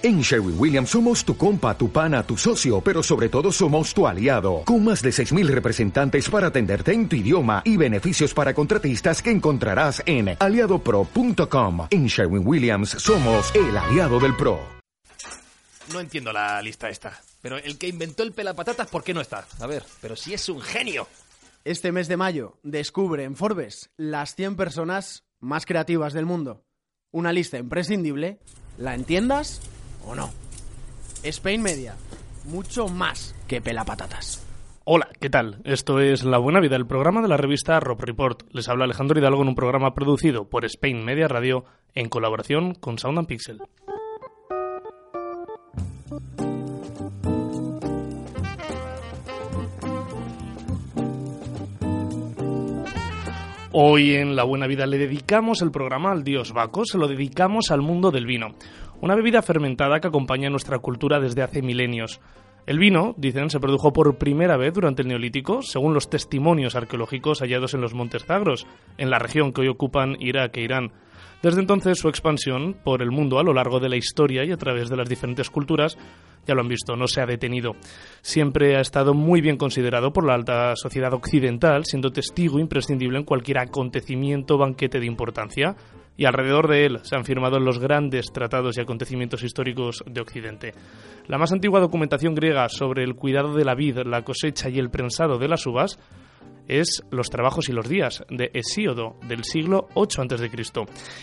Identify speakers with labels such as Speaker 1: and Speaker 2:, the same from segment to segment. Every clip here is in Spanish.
Speaker 1: En Sherwin Williams somos tu compa, tu pana, tu socio, pero sobre todo somos tu aliado, con más de 6.000 representantes para atenderte en tu idioma y beneficios para contratistas que encontrarás en aliadopro.com. En Sherwin Williams somos el aliado del PRO.
Speaker 2: No entiendo la lista esta, pero el que inventó el pelapatatas, ¿por qué no está? A ver, pero si es un genio.
Speaker 3: Este mes de mayo descubre en Forbes las 100 personas más creativas del mundo. Una lista imprescindible, ¿la entiendas? O no. Spain Media, mucho más que pelapatatas.
Speaker 4: Hola, ¿qué tal? Esto es La Buena Vida, el programa de la revista Rob Report. Les habla Alejandro Hidalgo en un programa producido por Spain Media Radio en colaboración con Sound and Pixel. Hoy en La Buena Vida le dedicamos el programa al dios Baco, se lo dedicamos al mundo del vino, una bebida fermentada que acompaña nuestra cultura desde hace milenios. El vino, dicen, se produjo por primera vez durante el Neolítico, según los testimonios arqueológicos hallados en los Montes Zagros, en la región que hoy ocupan Irak e Irán. Desde entonces su expansión por el mundo a lo largo de la historia y a través de las diferentes culturas, ya lo han visto, no se ha detenido. Siempre ha estado muy bien considerado por la alta sociedad occidental, siendo testigo imprescindible en cualquier acontecimiento banquete de importancia, y alrededor de él se han firmado los grandes tratados y acontecimientos históricos de Occidente. La más antigua documentación griega sobre el cuidado de la vid, la cosecha y el prensado de las uvas es Los trabajos y los días de Hesíodo del siglo 8 a.C.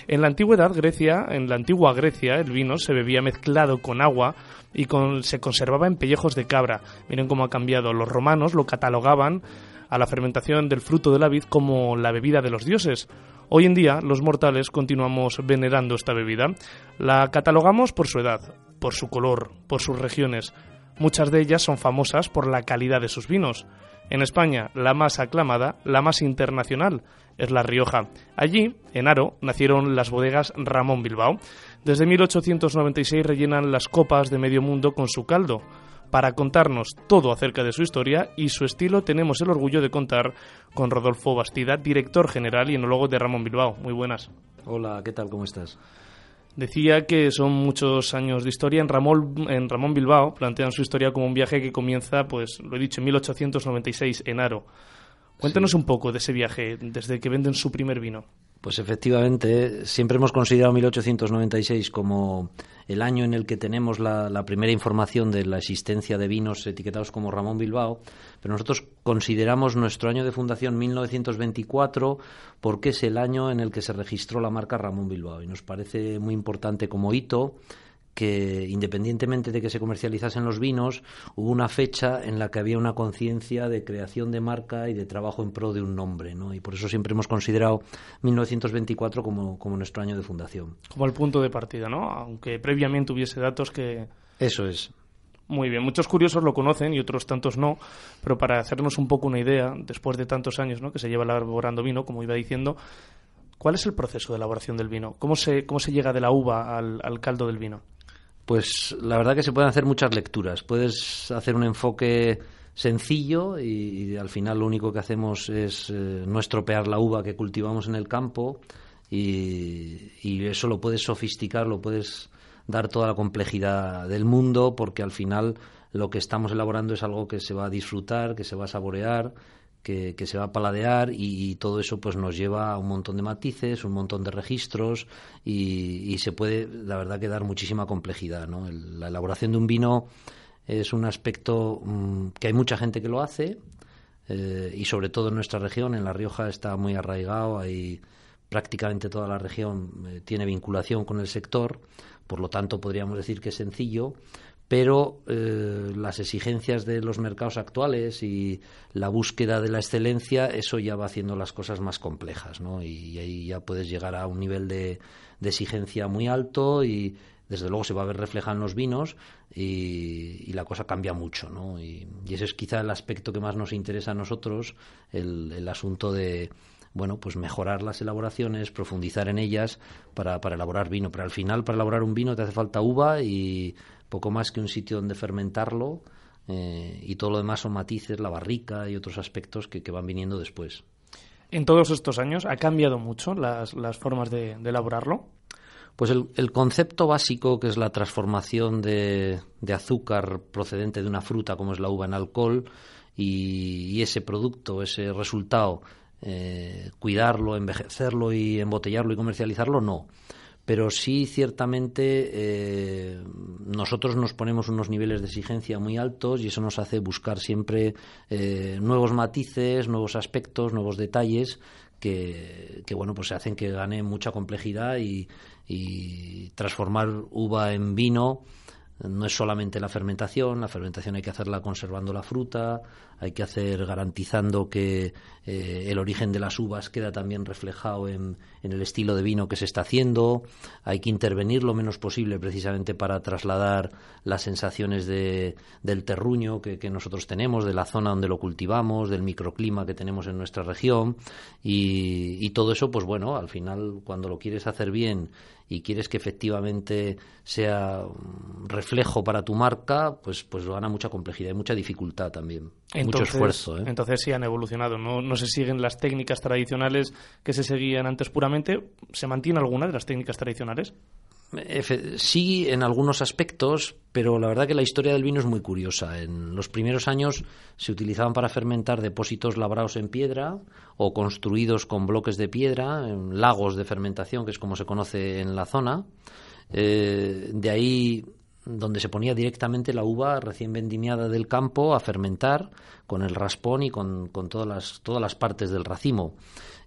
Speaker 4: En la antigüedad Grecia, en la antigua Grecia, el vino se bebía mezclado con agua y se conservaba en pellejos de cabra. Miren cómo ha cambiado. Los romanos lo catalogaban a la fermentación del fruto de la vid como la bebida de los dioses. Hoy en día los mortales continuamos venerando esta bebida. La catalogamos por su edad, por su color, por sus regiones. Muchas de ellas son famosas por la calidad de sus vinos. En España, la más aclamada, la más internacional, es La Rioja. Allí, en Aro, nacieron las bodegas Ramón Bilbao. Desde 1896 rellenan las copas de medio mundo con su caldo. Para contarnos todo acerca de su historia y su estilo, tenemos el orgullo de contar con Rodolfo Bastida, director general y enólogo de Ramón Bilbao. Muy buenas.
Speaker 5: Hola, ¿qué tal? ¿Cómo estás?
Speaker 4: Decía que son muchos años de historia. En Ramón, en Ramón Bilbao plantean su historia como un viaje que comienza, pues lo he dicho, en 1896 en Aro. Cuéntanos un poco de ese viaje, desde que venden su primer vino.
Speaker 5: Pues efectivamente, siempre hemos considerado 1896 como el año en el que tenemos la, primera información de la existencia de vinos etiquetados como Ramón Bilbao, pero nosotros consideramos nuestro año de fundación 1924 porque es el año en el que se registró la marca Ramón Bilbao y nos parece muy importante como hito que independientemente de que se comercializasen los vinos, hubo una fecha en la que había una conciencia de creación de marca y de trabajo en pro de un nombre, ¿no? Y por eso siempre hemos considerado 1924 como, como nuestro año de fundación.
Speaker 4: Como el punto de partida, ¿no? Aunque previamente hubiese datos que...
Speaker 5: Eso es.
Speaker 4: Muy bien, muchos curiosos lo conocen y otros tantos no, pero para hacernos un poco una idea, después de tantos años ¿no? que se lleva elaborando vino, como iba diciendo, ¿cuál es el proceso de elaboración del vino? ¿Cómo se, cómo se llega de la uva al caldo del vino?
Speaker 5: Pues la verdad que se pueden hacer muchas lecturas. Puedes hacer un enfoque sencillo y, al final lo único que hacemos es eh, no estropear la uva que cultivamos en el campo y, y, eso lo puedes sofisticar, lo puedes dar toda la complejidad del mundo porque al final lo que estamos elaborando es algo que se va a disfrutar, que se va a saborear que, se va a paladear y, todo eso pues nos lleva a un montón de matices, un montón de registros y, se puede, la verdad, que dar muchísima complejidad. ¿no? la elaboración de un vino es un aspecto mm, que hay mucha gente que lo hace eh, y sobre todo en nuestra región, en La Rioja está muy arraigado, hay prácticamente toda la región eh, tiene vinculación con el sector, por lo tanto podríamos decir que es sencillo, pero eh, las exigencias de los mercados actuales y la búsqueda de la excelencia, eso ya va haciendo las cosas más complejas, ¿no? Y, ahí ya puedes llegar a un nivel de, exigencia muy alto y desde luego se va a ver reflejado en los vinos y, la cosa cambia mucho, ¿no? Y, ese es quizá el aspecto que más nos interesa a nosotros, el, el asunto de bueno, pues mejorar las elaboraciones, profundizar en ellas para, para elaborar vino. Pero al final, para elaborar un vino te hace falta uva y poco más que un sitio donde fermentarlo eh, y todo lo demás son matices, la barrica y otros aspectos que, van viniendo después.
Speaker 4: En todos estos años ha cambiado mucho las, las formas de, elaborarlo.
Speaker 5: Pues el, concepto básico, que es la transformación de, azúcar procedente de una fruta como es la uva en alcohol, y, ese producto, ese resultado, eh, cuidarlo, envejecerlo y embotellarlo y comercializarlo, no. Pero sí ciertamente eh, nosotros nos ponemos unos niveles de exigencia muy altos y eso nos hace buscar siempre eh, nuevos matices, nuevos aspectos, nuevos detalles que, bueno pues hacen que gane mucha complejidad y transformar uva en vino no es solamente la fermentación, la fermentación hay que hacerla conservando la fruta, hay que hacer garantizando que eh, el origen de las uvas queda también reflejado en, el estilo de vino que se está haciendo, hay que intervenir lo menos posible precisamente para trasladar las sensaciones de, del terruño que, nosotros tenemos, de la zona donde lo cultivamos, del microclima que tenemos en nuestra región. Y, y todo eso, pues bueno, al final cuando lo quieres hacer bien y quieres que efectivamente sea reflejo para tu marca, pues, pues gana mucha complejidad y mucha dificultad también mucho esfuerzo. ¿eh?
Speaker 4: Entonces sí han evolucionado, ¿no? no se siguen las técnicas tradicionales que se seguían antes puramente. ¿Se mantiene alguna de las técnicas tradicionales?
Speaker 5: Sí, en algunos aspectos, pero la verdad que la historia del vino es muy curiosa. En los primeros años se utilizaban para fermentar depósitos labrados en piedra o construidos con bloques de piedra, en lagos de fermentación, que es como se conoce en la zona. Eh, de ahí donde se ponía directamente la uva recién vendimiada del campo a fermentar con el raspón y con, todas, las, todas las partes del racimo.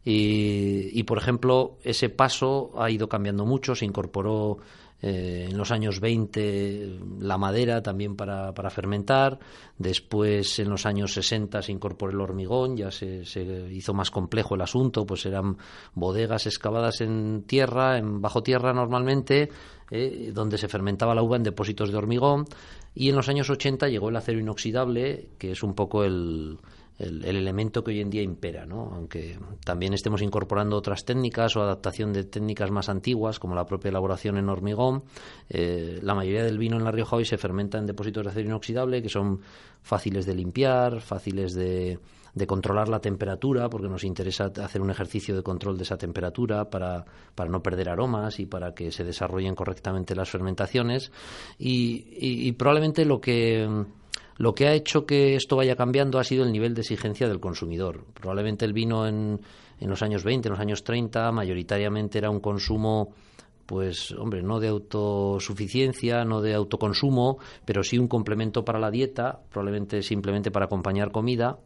Speaker 5: Y, por ejemplo, ese paso ha ido cambiando mucho, se incorporó eh, en los años 20 la madera también para, para, fermentar, después en los años 60 se incorporó el hormigón, ya se, se, hizo más complejo el asunto, pues eran bodegas excavadas en tierra, en bajo tierra normalmente, eh, donde se fermentaba la uva en depósitos de hormigón, y en los años 80 llegó el acero inoxidable, que es un poco el, el, elemento que hoy en día impera, ¿no? aunque también estemos incorporando otras técnicas o adaptación de técnicas más antiguas, como la propia elaboración en hormigón. Eh, la mayoría del vino en La Rioja hoy se fermenta en depósitos de acero inoxidable que son fáciles de limpiar, fáciles de, de controlar la temperatura, porque nos interesa hacer un ejercicio de control de esa temperatura para, para no perder aromas y para que se desarrollen correctamente las fermentaciones. y probablemente lo que lo que ha hecho que esto vaya cambiando ha sido el nivel de exigencia del consumidor. Probablemente el vino en, en los años 20, en los años 30, mayoritariamente era un consumo pues hombre, no de autosuficiencia, no de autoconsumo, pero sí un complemento para la dieta, probablemente simplemente para acompañar comida.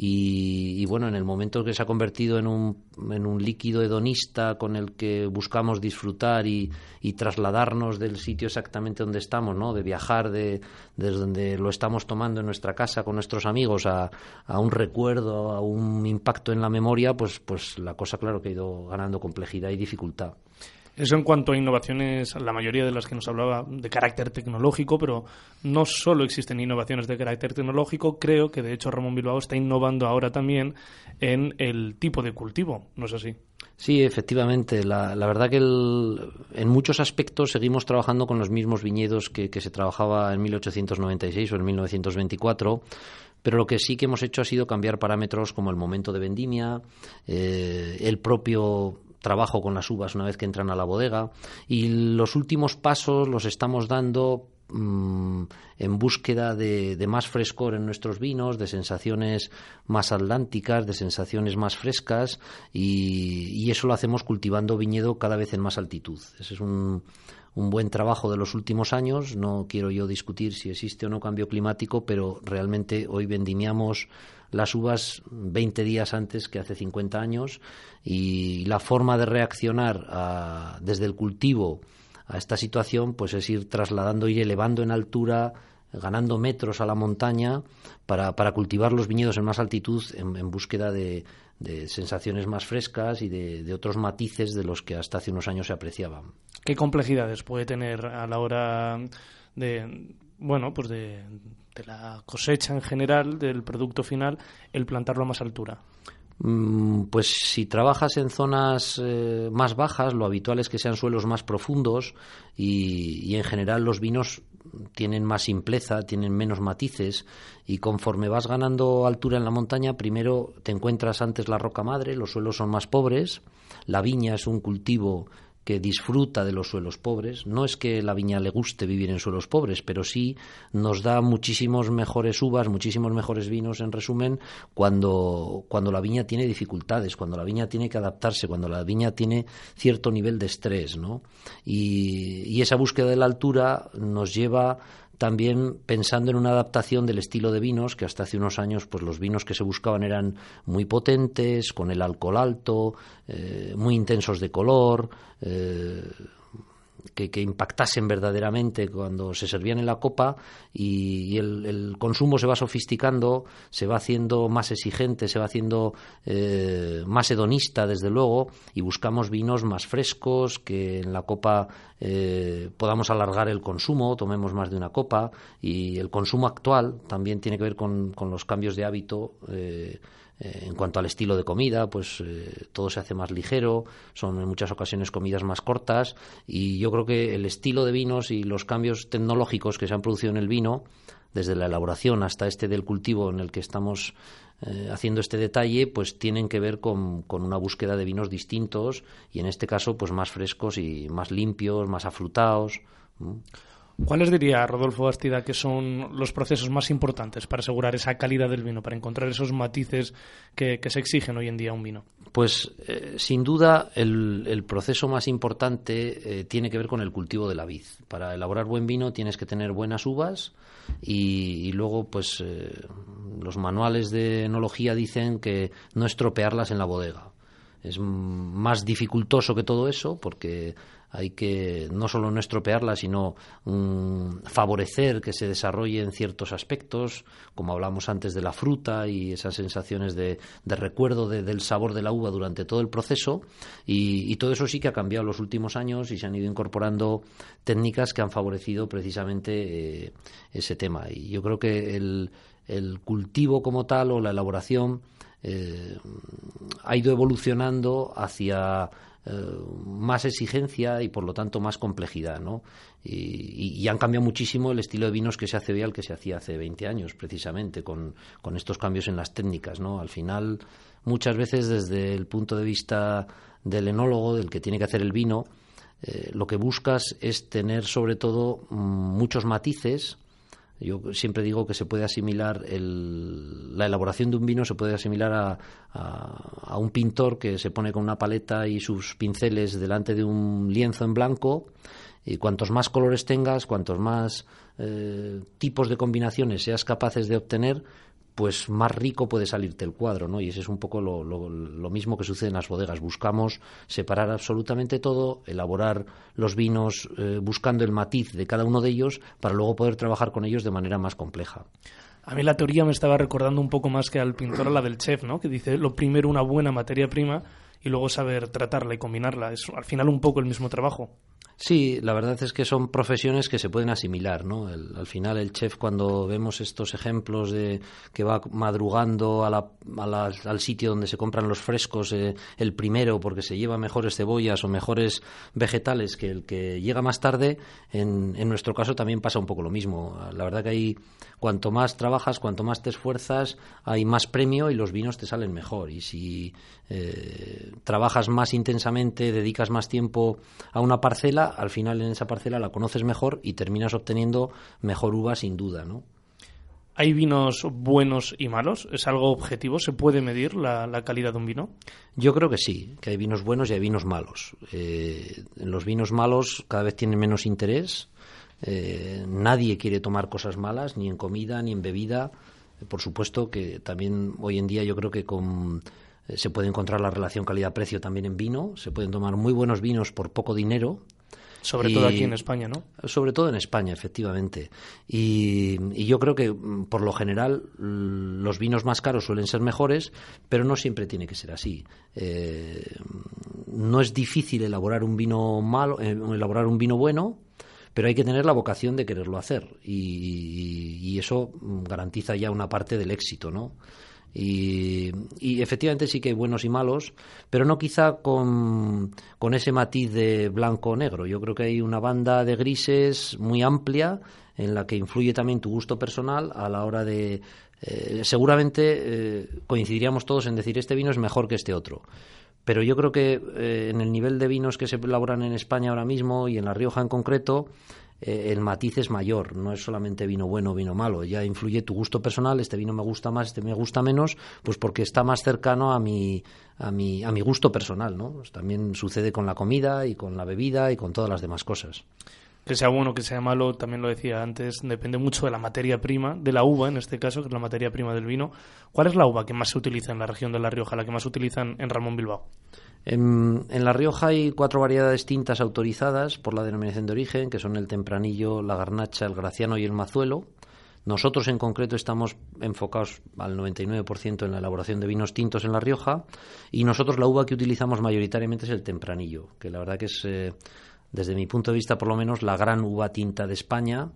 Speaker 5: Y, bueno, en el momento que se ha convertido en un, en un líquido hedonista con el que buscamos disfrutar y, trasladarnos del sitio exactamente donde estamos, ¿no? de viajar de, desde donde lo estamos tomando en nuestra casa con nuestros amigos a, a un recuerdo, a un impacto en la memoria, pues, pues la cosa claro que ha ido ganando complejidad y dificultad.
Speaker 4: Eso en cuanto a innovaciones, la mayoría de las que nos hablaba de carácter tecnológico, pero no solo existen innovaciones de carácter tecnológico, creo que de hecho Ramón Bilbao está innovando ahora también en el tipo de cultivo, ¿no es así?
Speaker 5: Sí, efectivamente. La, verdad que en muchos aspectos seguimos trabajando con los mismos viñedos que, se trabajaba en 1896 o en 1924 pero lo que sí que hemos hecho ha sido cambiar parámetros como el momento de vendimia, eh, el propio trabajo con las uvas una vez que entran a la bodega y los últimos pasos los estamos dando mm, en búsqueda de, más frescor en nuestros vinos, de sensaciones más atlánticas, de sensaciones más frescas y, eso lo hacemos cultivando viñedo cada vez en más altitud. Ese es un, un buen trabajo de los últimos años. No quiero yo discutir si existe o no cambio climático, pero realmente hoy vendimiamos las uvas 20 días antes que hace 50 años y la forma de reaccionar desde el cultivo a esta situación pues es ir trasladando, ir elevando en altura ganando metros a la montaña para, para cultivar los viñedos en más altitud en, búsqueda de, sensaciones más frescas y de, otros matices de los que hasta hace unos años se apreciaban.
Speaker 4: ¿Qué complejidades puede tener a la hora de, bueno, pues de, de la cosecha en general, del producto final, el plantarlo a más altura?
Speaker 5: Mm, pues si trabajas en zonas eh, más bajas, lo habitual es que sean suelos más profundos y, en general los vinos tienen más simpleza, tienen menos matices y conforme vas ganando altura en la montaña, primero te encuentras antes la roca madre, los suelos son más pobres, la viña es un cultivo que disfruta de los suelos pobres. No es que la viña le guste vivir en suelos pobres, pero sí nos da muchísimos mejores uvas, muchísimos mejores vinos, en resumen, cuando, cuando la viña tiene dificultades, cuando la viña tiene que adaptarse, cuando la viña tiene cierto nivel de estrés, ¿no? Y, y esa búsqueda de la altura nos lleva también pensando en una adaptación del estilo de vinos, que hasta hace unos años pues los vinos que se buscaban eran muy potentes, con el alcohol alto, eh, muy intensos de color, eh, que, impactasen verdaderamente cuando se servían en la copa y, el, consumo se va sofisticando, se va haciendo más exigente, se va haciendo eh, más hedonista, desde luego, y buscamos vinos más frescos, que en la copa eh, podamos alargar el consumo, tomemos más de una copa, y el consumo actual también tiene que ver con, los cambios de hábito. Eh, eh, en cuanto al estilo de comida, pues eh, todo se hace más ligero, son en muchas ocasiones comidas más cortas y yo creo que el estilo de vinos y los cambios tecnológicos que se han producido en el vino, desde la elaboración hasta este del cultivo en el que estamos eh, haciendo este detalle, pues tienen que ver con, una búsqueda de vinos distintos y en este caso pues más frescos y más limpios, más afrutados.
Speaker 4: ¿Cuáles diría Rodolfo Bastida que son los procesos más importantes para asegurar esa calidad del vino, para encontrar esos matices que, se exigen hoy en día a un vino?
Speaker 5: Pues eh, sin duda el, proceso más importante eh, tiene que ver con el cultivo de la vid. Para elaborar buen vino tienes que tener buenas uvas y, luego pues eh, los manuales de enología dicen que no estropearlas en la bodega. Es más dificultoso que todo eso porque hay que no solo no estropearla, sino mm, favorecer que se desarrolle en ciertos aspectos, como hablamos antes de la fruta y esas sensaciones de, recuerdo del sabor de la uva durante todo el proceso. Y, todo eso sí que ha cambiado en los últimos años y se han ido incorporando técnicas que han favorecido precisamente eh, ese tema. Y yo creo que el, cultivo como tal o la elaboración eh, ha ido evolucionando hacia más exigencia y por lo tanto más complejidad, ¿no? Y, han cambiado muchísimo el estilo de vinos que se hace hoy al que se hacía hace 20 años, precisamente, con, estos cambios en las técnicas, ¿no? Al final, muchas veces desde el punto de vista del enólogo, del que tiene que hacer el vino, eh, lo que buscas es tener sobre todo mm, muchos matices, yo siempre digo que se puede asimilar la elaboración de un vino se puede asimilar a, a, un pintor que se pone con una paleta y sus pinceles delante de un lienzo en blanco y cuantos más colores tengas, cuantos más eh, tipos de combinaciones seas capaces de obtener, pues más rico puede salirte el cuadro, ¿no? Y ese es un poco lo, lo, mismo que sucede en las bodegas. Buscamos separar absolutamente todo, elaborar los vinos eh, buscando el matiz de cada uno de ellos para luego poder trabajar con ellos de manera más compleja.
Speaker 4: A mí la teoría me estaba recordando un poco más que al pintor a la del chef, ¿no? Que dice lo primero una buena materia prima y luego saber tratarla y combinarla. Es al final un poco el mismo trabajo.
Speaker 5: Sí, la verdad es que son profesiones que se pueden asimilar, ¿no? al final el chef cuando vemos estos ejemplos de que va madrugando a la, al sitio donde se compran los frescos eh, el primero porque se lleva mejores cebollas o mejores vegetales que el que llega más tarde, en, en nuestro caso también pasa un poco lo mismo. La verdad que hay cuanto más trabajas, cuanto más te esfuerzas, hay más premio y los vinos te salen mejor. Y si eh, trabajas más intensamente, dedicas más tiempo a una parcela, al final en esa parcela la conoces mejor y terminas obteniendo mejor uva sin duda, ¿no?
Speaker 4: ¿Hay vinos buenos y malos? ¿Es algo objetivo? ¿Se puede medir la, calidad de un vino?
Speaker 5: Yo creo que sí, que hay vinos buenos y hay vinos malos. Eh, los vinos malos cada vez tienen menos interés. Eh, nadie quiere tomar cosas malas, ni en comida, ni en bebida. por supuesto que también hoy en día yo creo que con eh, se puede encontrar la relación calidad-precio también en vino. Se pueden tomar muy buenos vinos por poco dinero.
Speaker 4: Sobre todo aquí en España, ¿no?
Speaker 5: Sobre todo en España, efectivamente. Y, yo creo que, mm, por lo general, los vinos más caros suelen ser mejores, pero no siempre tiene que ser así. Eh, no es difícil elaborar un vino malo, eh, elaborar un vino bueno, pero hay que tener la vocación de quererlo hacer. Y, y eso garantiza ya una parte del éxito, ¿no? Y, efectivamente sí que hay buenos y malos, pero no quizá con, ese matiz de blanco o negro. Yo creo que hay una banda de grises muy amplia en la que influye también tu gusto personal a la hora de... Eh, seguramente eh, coincidiríamos todos en decir este vino es mejor que este otro pero yo creo que eh, en el nivel de vinos que se elaboran en España ahora mismo y en La Rioja en concreto, eh, el matiz es mayor, no es solamente vino bueno o vino malo, ya influye tu gusto personal, este vino me gusta más, este me gusta menos, pues porque está más cercano a mi, a mi, a mi gusto personal, ¿no? Pues también sucede con la comida y con la bebida y con todas las demás cosas.
Speaker 4: Que sea bueno, que sea malo, también lo decía antes, depende mucho de la materia prima, de la uva en este caso, que es la materia prima del vino. ¿Cuál es la uva que más se utiliza en la región de La Rioja, la que más utilizan en Ramón Bilbao?
Speaker 5: En, La Rioja hay cuatro variedades tintas autorizadas por la denominación de origen, que son el tempranillo, la garnacha, el graciano y el mazuelo. Nosotros en concreto estamos enfocados al 99% en la elaboración de vinos tintos en La Rioja y nosotros la uva que utilizamos mayoritariamente es el tempranillo, que la verdad que es, eh, desde mi punto de vista por lo menos, la gran uva tinta de España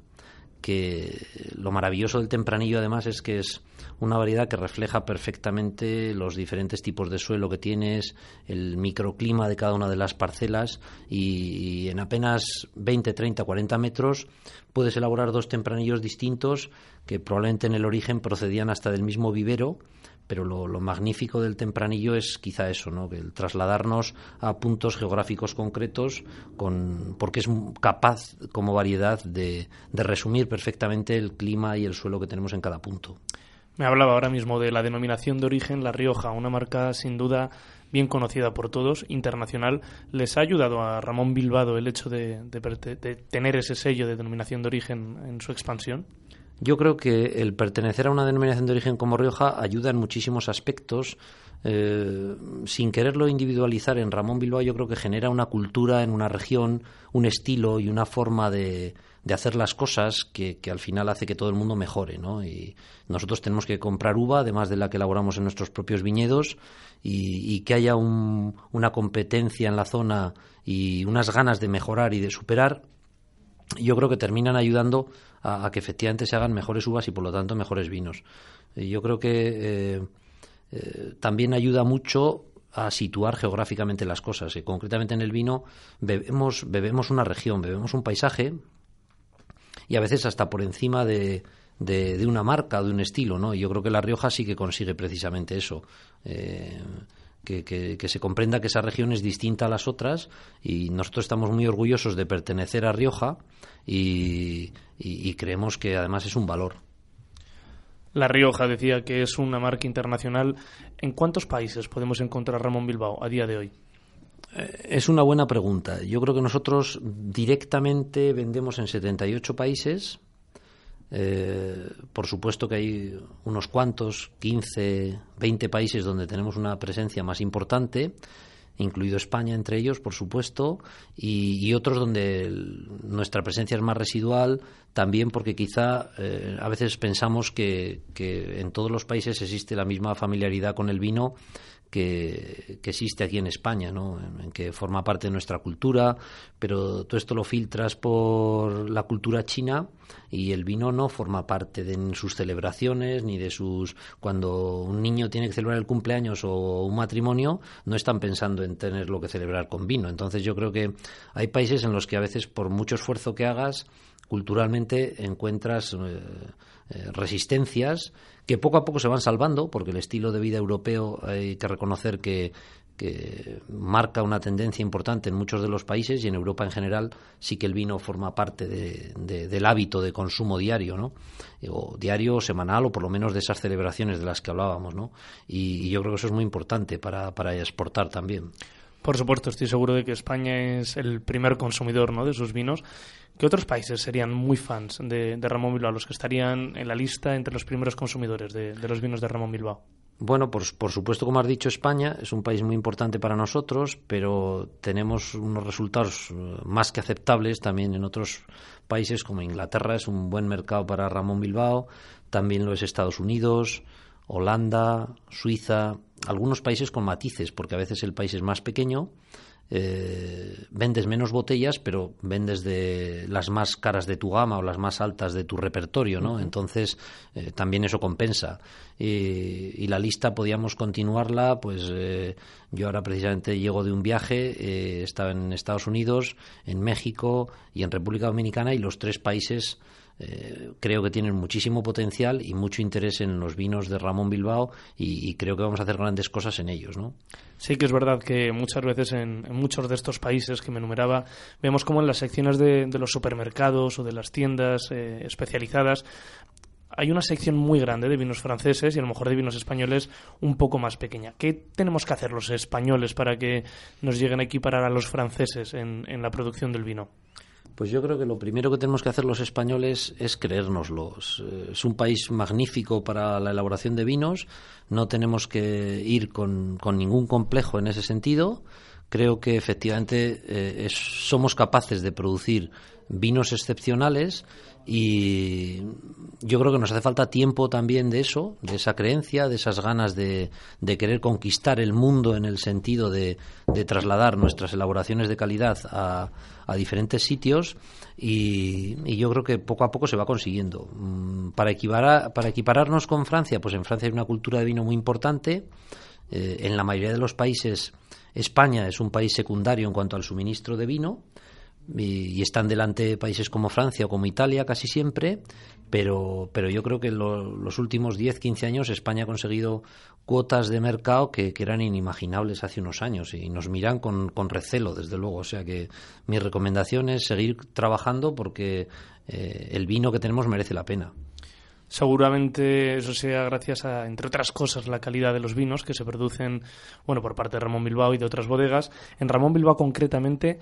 Speaker 5: que lo maravilloso del tempranillo además es que es una variedad que refleja perfectamente los diferentes tipos de suelo que tienes, el microclima de cada una de las parcelas y, en apenas 20, 30, 40 metros puedes elaborar dos tempranillos distintos que probablemente en el origen procedían hasta del mismo vivero pero lo, magnífico del tempranillo es quizá eso, ¿no? el trasladarnos a puntos geográficos concretos con, porque es capaz como variedad de, de resumir perfectamente el clima y el suelo que tenemos en cada punto.
Speaker 4: Me hablaba ahora mismo de la denominación de origen La Rioja, una marca sin duda bien conocida por todos, internacional. ¿Les ha ayudado a Ramón Bilbado el hecho de, de, tener ese sello de denominación de origen en su expansión?
Speaker 5: Yo creo que el pertenecer a una denominación de origen como Rioja ayuda en muchísimos aspectos. Eh, sin quererlo individualizar en Ramón Bilbao, yo creo que genera una cultura en una región, un estilo y una forma de, hacer las cosas que, al final hace que todo el mundo mejore. ¿no? Y nosotros tenemos que comprar uva, además de la que elaboramos en nuestros propios viñedos, y, que haya una competencia en la zona y unas ganas de mejorar y de superar, yo creo que terminan ayudando a, que efectivamente se hagan mejores uvas y por lo tanto mejores vinos. yo creo que eh, eh, también ayuda mucho a situar geográficamente las cosas. Y concretamente en el vino bebemos, bebemos una región, bebemos un paisaje y a veces hasta por encima de, de, una marca, de un estilo, ¿no? Y yo creo que La Rioja sí que consigue precisamente eso. Eh, que, que, se comprenda que esa región es distinta a las otras y nosotros estamos muy orgullosos de pertenecer a Rioja y, creemos que además es un valor.
Speaker 4: La Rioja decía que es una marca internacional. ¿En cuántos países podemos encontrar Ramón Bilbao a día de hoy?
Speaker 5: Eh, es una buena pregunta. Yo creo que nosotros directamente vendemos en 78 países. Eh, por supuesto que hay unos cuantos, 15, 20 países donde tenemos una presencia más importante incluido España entre ellos, por supuesto, y, otros donde nuestra presencia es más residual, también porque quizá eh, a veces pensamos que, que en todos los países existe la misma familiaridad con el vino que, existe aquí en España, ¿no? en, que forma parte de nuestra cultura, pero todo esto lo filtras por la cultura china y el vino no forma parte de sus celebraciones ni de sus... Cuando un niño tiene que celebrar el cumpleaños o un matrimonio, no están pensando en tener lo que celebrar con vino. Entonces yo creo que hay países en los que a veces por mucho esfuerzo que hagas, culturalmente encuentras... Eh, eh, resistencias que poco a poco se van salvando, porque el estilo de vida europeo hay que reconocer que, marca una tendencia importante en muchos de los países y en Europa en general sí que el vino forma parte del hábito de consumo diario, ¿no? O diario, semanal o por lo menos de esas celebraciones de las que hablábamos, ¿no? Y, yo creo que eso es muy importante para, para exportar también.
Speaker 4: Por supuesto, estoy seguro de que España es el primer consumidor ¿no? de sus vinos ¿Qué otros países serían muy fans de, Ramón Bilbao, los que estarían en la lista entre los primeros consumidores de, los vinos de Ramón Bilbao?
Speaker 5: Bueno, por, por, supuesto, como has dicho, España es un país muy importante para nosotros, pero tenemos unos resultados eh, más que aceptables también en otros países como Inglaterra, es un buen mercado para Ramón Bilbao, también lo es Estados Unidos, Holanda, Suiza, algunos países con matices, porque a veces el país es más pequeño eh, vendes menos botellas, pero vendes de las más caras de tu gama o las más altas de tu repertorio, ¿no? Entonces, eh, también eso compensa. Y, la lista podíamos continuarla, pues eh, yo ahora precisamente llego de un viaje, estaba en Estados Unidos, en México y en República Dominicana y los tres países eh, creo que tienen muchísimo potencial y mucho interés en los vinos de Ramón Bilbao y, creo que vamos a hacer grandes cosas en ellos, ¿no?
Speaker 4: Sí que es verdad que muchas veces en, muchos de estos países que me enumeraba vemos como en las secciones de, los supermercados o de las tiendas eh, especializadas hay una sección muy grande de vinos franceses y a lo mejor de vinos españoles un poco más pequeña. ¿Qué tenemos que hacer los españoles para que nos lleguen a equiparar a los franceses en, en la producción del vino?
Speaker 5: Pues yo creo que lo primero que tenemos que hacer los españoles es creérnoslo. Eh, es un país magnífico para la elaboración de vinos, no tenemos que ir con, ningún complejo en ese sentido. Creo que efectivamente eh, somos capaces de producir vinos excepcionales y yo creo que nos hace falta tiempo también de eso, de esa creencia, de esas ganas de, querer conquistar el mundo en el sentido de, trasladar nuestras elaboraciones de calidad a, diferentes sitios y, yo creo que poco a poco se va consiguiendo. Mm, para, equiparar, para equipararnos con Francia, pues en Francia hay una cultura de vino muy importante. Eh, en la mayoría de los países, España es un país secundario en cuanto al suministro de vino y, están delante países como Francia o como Italia casi siempre, pero, pero yo creo que en los últimos 10, 15 años España ha conseguido cuotas de mercado que, eran inimaginables hace unos años y nos miran con, con, recelo, desde luego. O sea que mi recomendación es seguir trabajando porque eh, el vino que tenemos merece la pena.
Speaker 4: Seguramente eso sea gracias a, entre otras cosas, la calidad de los vinos que se producen, bueno, por parte de Ramón Bilbao y de otras bodegas. En Ramón Bilbao concretamente,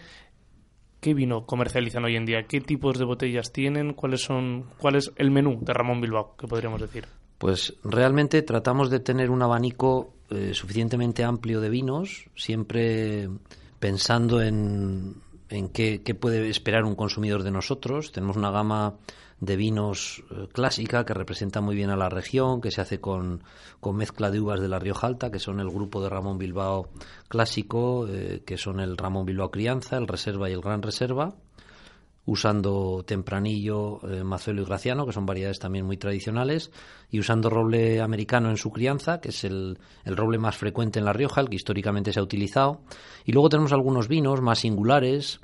Speaker 4: ¿Qué vino comercializan hoy en día? ¿Qué tipos de botellas tienen? ¿Cuáles son, ¿Cuál es el menú de Ramón Bilbao, que podríamos decir?
Speaker 5: Pues realmente tratamos de tener un abanico eh, suficientemente amplio de vinos, siempre pensando en, en qué, puede esperar un consumidor de nosotros. Tenemos una gama de vinos eh, clásica que representa muy bien a la región, que se hace con, con, mezcla de uvas de la Rioja Alta, que son el grupo de Ramón Bilbao clásico, eh, que son el Ramón Bilbao Crianza, el Reserva y el Gran Reserva, usando Tempranillo, eh, Mazuelo y Graciano, que son variedades también muy tradicionales, y usando roble americano en su crianza, que es el, el roble más frecuente en La Rioja, el que históricamente se ha utilizado. Y luego tenemos algunos vinos más singulares,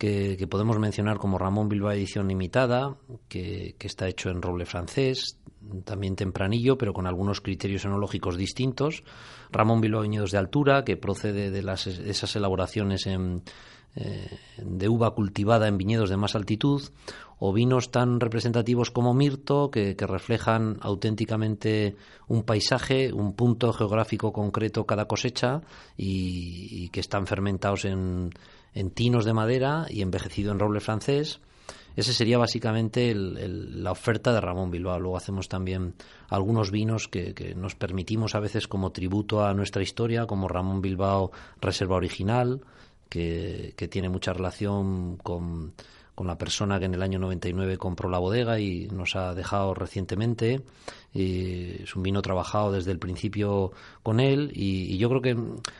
Speaker 5: que, podemos mencionar como Ramón Bilbao Edición Limitada, que, está hecho en roble francés, también tempranillo, pero con algunos criterios enológicos distintos. Ramón Bilbao Viñedos de Altura, que procede de las, esas elaboraciones en, eh, de uva cultivada en viñedos de más altitud, o vinos tan representativos como Mirto, que, reflejan auténticamente un paisaje, un punto geográfico concreto cada cosecha y que están fermentados en en tinos de madera y envejecido en roble francés. Ese sería básicamente la oferta de Ramón Bilbao. Luego hacemos también algunos vinos que, que, nos permitimos a veces como tributo a nuestra historia, como Ramón Bilbao Reserva Original, que, tiene mucha relación con, con la persona que en el año 99 compró la bodega y nos ha dejado recientemente. es un vino trabajado desde el principio con él y, yo creo que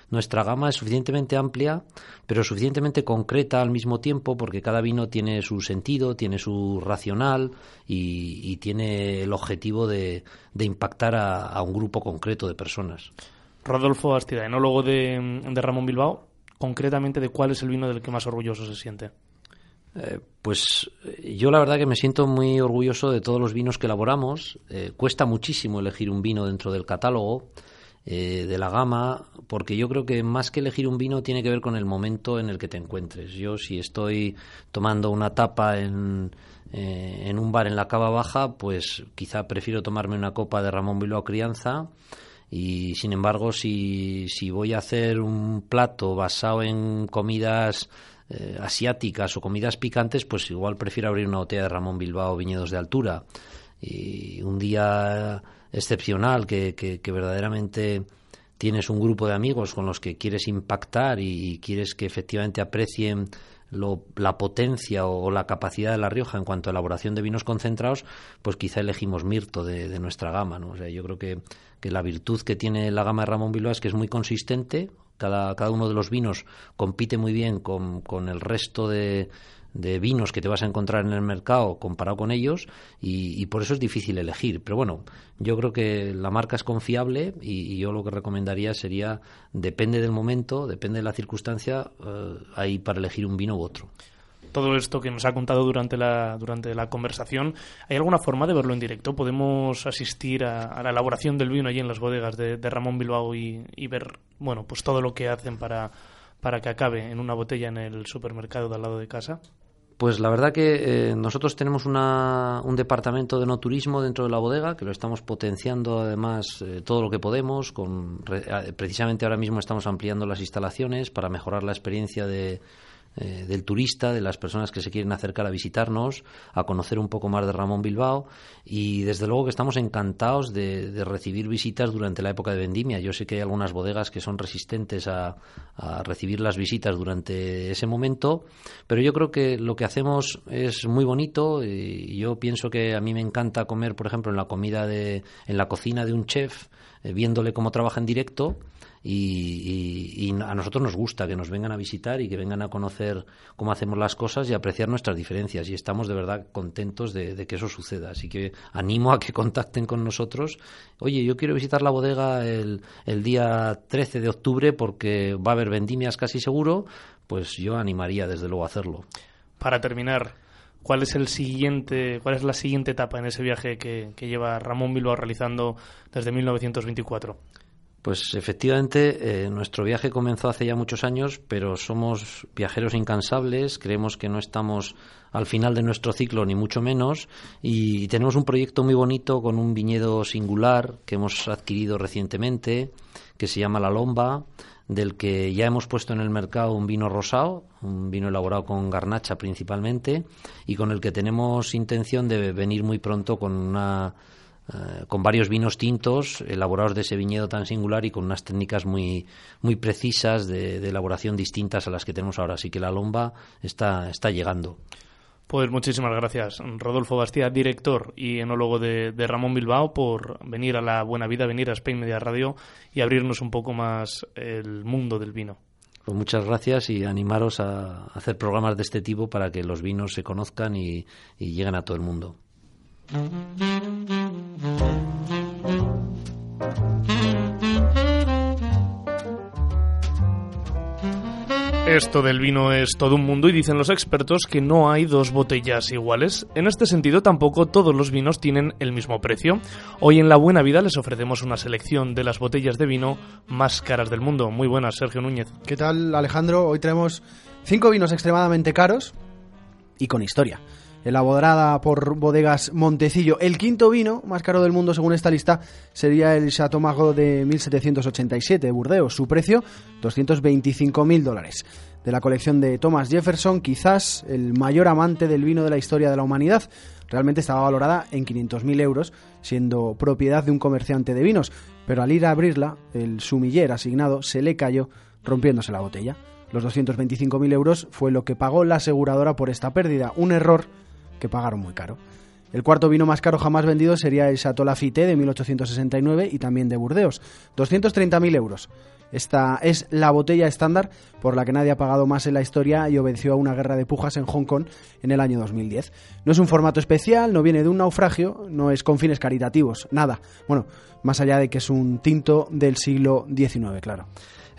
Speaker 5: nuestra gama es suficientemente amplia, pero suficientemente concreta al mismo tiempo porque cada vino tiene su sentido, tiene su racional y, tiene el objetivo de, impactar a, un grupo concreto de personas.
Speaker 4: Rodolfo Astida, enólogo de, de Ramón Bilbao, concretamente de cuál es el vino del que más orgulloso se siente.
Speaker 5: Eh, pues eh, yo la verdad que me siento muy orgulloso de todos los vinos que elaboramos. Eh, cuesta muchísimo elegir un vino dentro del catálogo, de la gama, porque yo creo que más que elegir un vino tiene que ver con el momento en el que te encuentres. Yo si estoy tomando una tapa en, en un bar en la Cava Baja, pues quizá prefiero tomarme una copa de Ramón Bilbao Crianza. Y sin embargo, si, si voy a hacer un plato basado en comidas eh, asiáticas o comidas picantes, pues igual prefiero abrir una botella de Ramón Bilbao Viñedos de Altura. Y un día excepcional que, que, verdaderamente tienes un grupo de amigos con los que quieres impactar y, quieres que efectivamente aprecien la potencia o, la capacidad de La Rioja en cuanto a elaboración de vinos concentrados, pues quizá elegimos Mirto de, nuestra gama. ¿no? O sea, yo creo que, que, la virtud que tiene la gama de Ramón Bilbao es que es muy consistente, cada, cada uno de los vinos compite muy bien con, con el resto de, de vinos que te vas a encontrar en el mercado comparado con ellos y, por eso es difícil elegir. Pero bueno, yo creo que la marca es confiable y, yo lo que recomendaría sería, depende del momento, depende de la circunstancia, eh, ahí para elegir un vino u otro.
Speaker 4: todo esto que nos ha contado durante la, durante la conversación, ¿hay alguna forma de verlo en directo? ¿Podemos asistir a, la elaboración del vino allí en las bodegas de, Ramón Bilbao y, ver, bueno, pues todo lo que hacen para, para que acabe en una botella en el supermercado de al lado de casa?
Speaker 5: Pues la verdad que eh, nosotros tenemos una, un departamento de no turismo dentro de la bodega que lo estamos potenciando además eh, todo lo que podemos. Con, precisamente ahora mismo estamos ampliando las instalaciones para mejorar la experiencia de, eh, del turista, de las personas que se quieren acercar a visitarnos, a conocer un poco más de Ramón Bilbao y desde luego que estamos encantados de, recibir visitas durante la época de vendimia. Yo sé que hay algunas bodegas que son resistentes a, recibir las visitas durante ese momento, pero yo creo que lo que hacemos es muy bonito y yo pienso que a mí me encanta comer, por ejemplo, en la comida de, en la cocina de un chef, eh, viéndole cómo trabaja en directo y, a nosotros nos gusta que nos vengan a visitar y que vengan a conocer cómo hacemos las cosas y apreciar nuestras diferencias y estamos de verdad contentos de, que eso suceda. Así que animo a que contacten con nosotros. Oye, yo quiero visitar la bodega el, el día 13 de octubre porque va a haber vendimias casi seguro, pues yo animaría desde luego a hacerlo.
Speaker 4: Para terminar, ¿Cuál es el siguiente, cuál es la siguiente etapa en ese viaje que, lleva Ramón Bilbao realizando desde 1924?
Speaker 5: Pues efectivamente, eh, nuestro viaje comenzó hace ya muchos años, pero somos viajeros incansables, creemos que no estamos al final de nuestro ciclo, ni mucho menos, y tenemos un proyecto muy bonito con un viñedo singular que hemos adquirido recientemente, que se llama La Lomba, del que ya hemos puesto en el mercado un vino rosado, un vino elaborado con garnacha principalmente, y con el que tenemos intención de venir muy pronto con una eh, con varios vinos tintos elaborados de ese viñedo tan singular y con unas técnicas muy, muy precisas de, elaboración distintas a las que tenemos ahora. Así que la lomba está, está llegando.
Speaker 4: Pues muchísimas gracias, Rodolfo Bastía, director y enólogo de, Ramón Bilbao, por venir a la Buena Vida, venir a Spain Media Radio y abrirnos un poco más el mundo del vino.
Speaker 5: Pues muchas gracias y animaros a hacer programas de este tipo para que los vinos se conozcan y lleguen a todo el mundo.
Speaker 4: Esto del vino es todo un mundo y dicen los expertos que no hay dos botellas iguales. En este sentido, tampoco todos los vinos tienen el mismo precio. Hoy en La Buena Vida les ofrecemos una selección de las botellas de vino más caras del mundo. Muy buenas, Sergio Núñez.
Speaker 3: ¿Qué tal, Alejandro? Hoy tenemos cinco vinos extremadamente caros y con historia elaborada por bodegas Montecillo. El quinto vino más caro del mundo, según esta lista, sería el Chateau Margaux de 1787 de Burdeos. Su precio, 225.000 dólares. De la colección de Thomas Jefferson, quizás el mayor amante del vino de la historia de la humanidad. Realmente estaba valorada en 500.000 euros, siendo propiedad de un comerciante de vinos. Pero al ir a abrirla, el sumiller asignado se le cayó, rompiéndose la botella. Los 225.000 euros fue lo que pagó la aseguradora por esta pérdida. Un error que pagaron muy caro. El cuarto vino más caro jamás vendido sería el Chateau Lafite de 1869 y también de Burdeos, 230.000 euros. Esta es la botella estándar por la que nadie ha pagado más en la historia y obedeció a una guerra de pujas en Hong Kong en el año 2010. No es un formato especial, no viene de un naufragio, no es con fines caritativos, nada. Bueno, más allá de que es un tinto del siglo XIX, claro.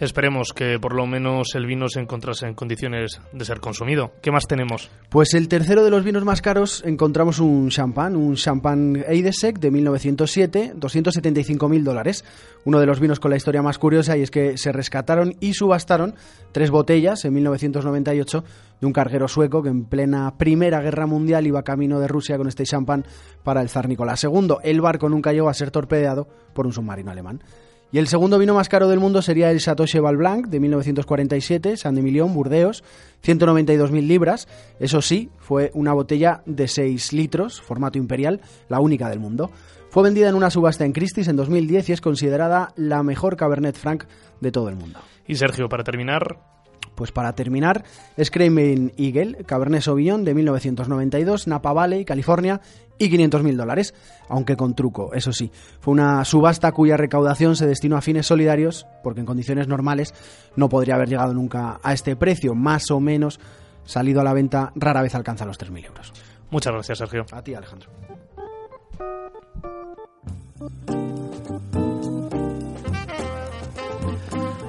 Speaker 4: Esperemos que por lo menos el vino se encontrase en condiciones de ser consumido. ¿Qué más tenemos?
Speaker 3: Pues el tercero de los vinos más caros encontramos un champán, un champán Eidesec de 1907, 275.000 dólares. Uno de los vinos con la historia más curiosa y es que se rescataron y subastaron tres botellas en 1998 de un carguero sueco que en plena Primera Guerra Mundial iba camino de Rusia con este champán para el zar Nicolás II. El barco nunca llegó a ser torpedeado por un submarino alemán. Y el segundo vino más caro del mundo sería el Chateau Cheval Blanc de 1947, San Emilion, Burdeos, 192.000 libras. Eso sí, fue una botella de 6 litros, formato imperial, la única del mundo. Fue vendida en una subasta en Christie's en 2010 y es considerada la mejor Cabernet Franc de todo el mundo.
Speaker 4: Y Sergio, para terminar,
Speaker 3: pues para terminar, Screaming Eagle, Cabernet Sauvignon de 1992, Napa Valley, California, y 500.000 dólares, aunque con truco, eso sí. Fue una subasta cuya recaudación se destinó a fines solidarios, porque en condiciones normales no podría haber llegado nunca a este precio, más o menos salido a la venta, rara vez alcanza los 3.000 euros.
Speaker 4: Muchas gracias, Sergio.
Speaker 3: A ti, Alejandro.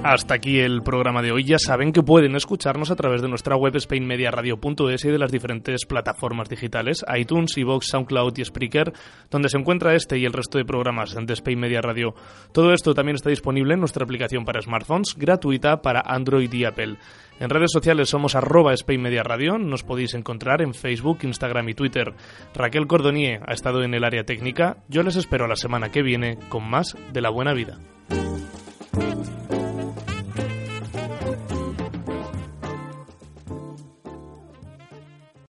Speaker 4: Hasta aquí el programa de hoy. Ya saben que pueden escucharnos a través de nuestra web spainmediaradio.es y de las diferentes plataformas digitales, iTunes, iVoox, SoundCloud y Spreaker, donde se encuentra este y el resto de programas de Spain Media Radio. Todo esto también está disponible en nuestra aplicación para smartphones, gratuita para Android y Apple. En redes sociales somos arroba Spain Media Radio, nos podéis encontrar en Facebook, Instagram y Twitter. Raquel Cordonier ha estado en el área técnica, yo les espero la semana que viene con más de la buena vida.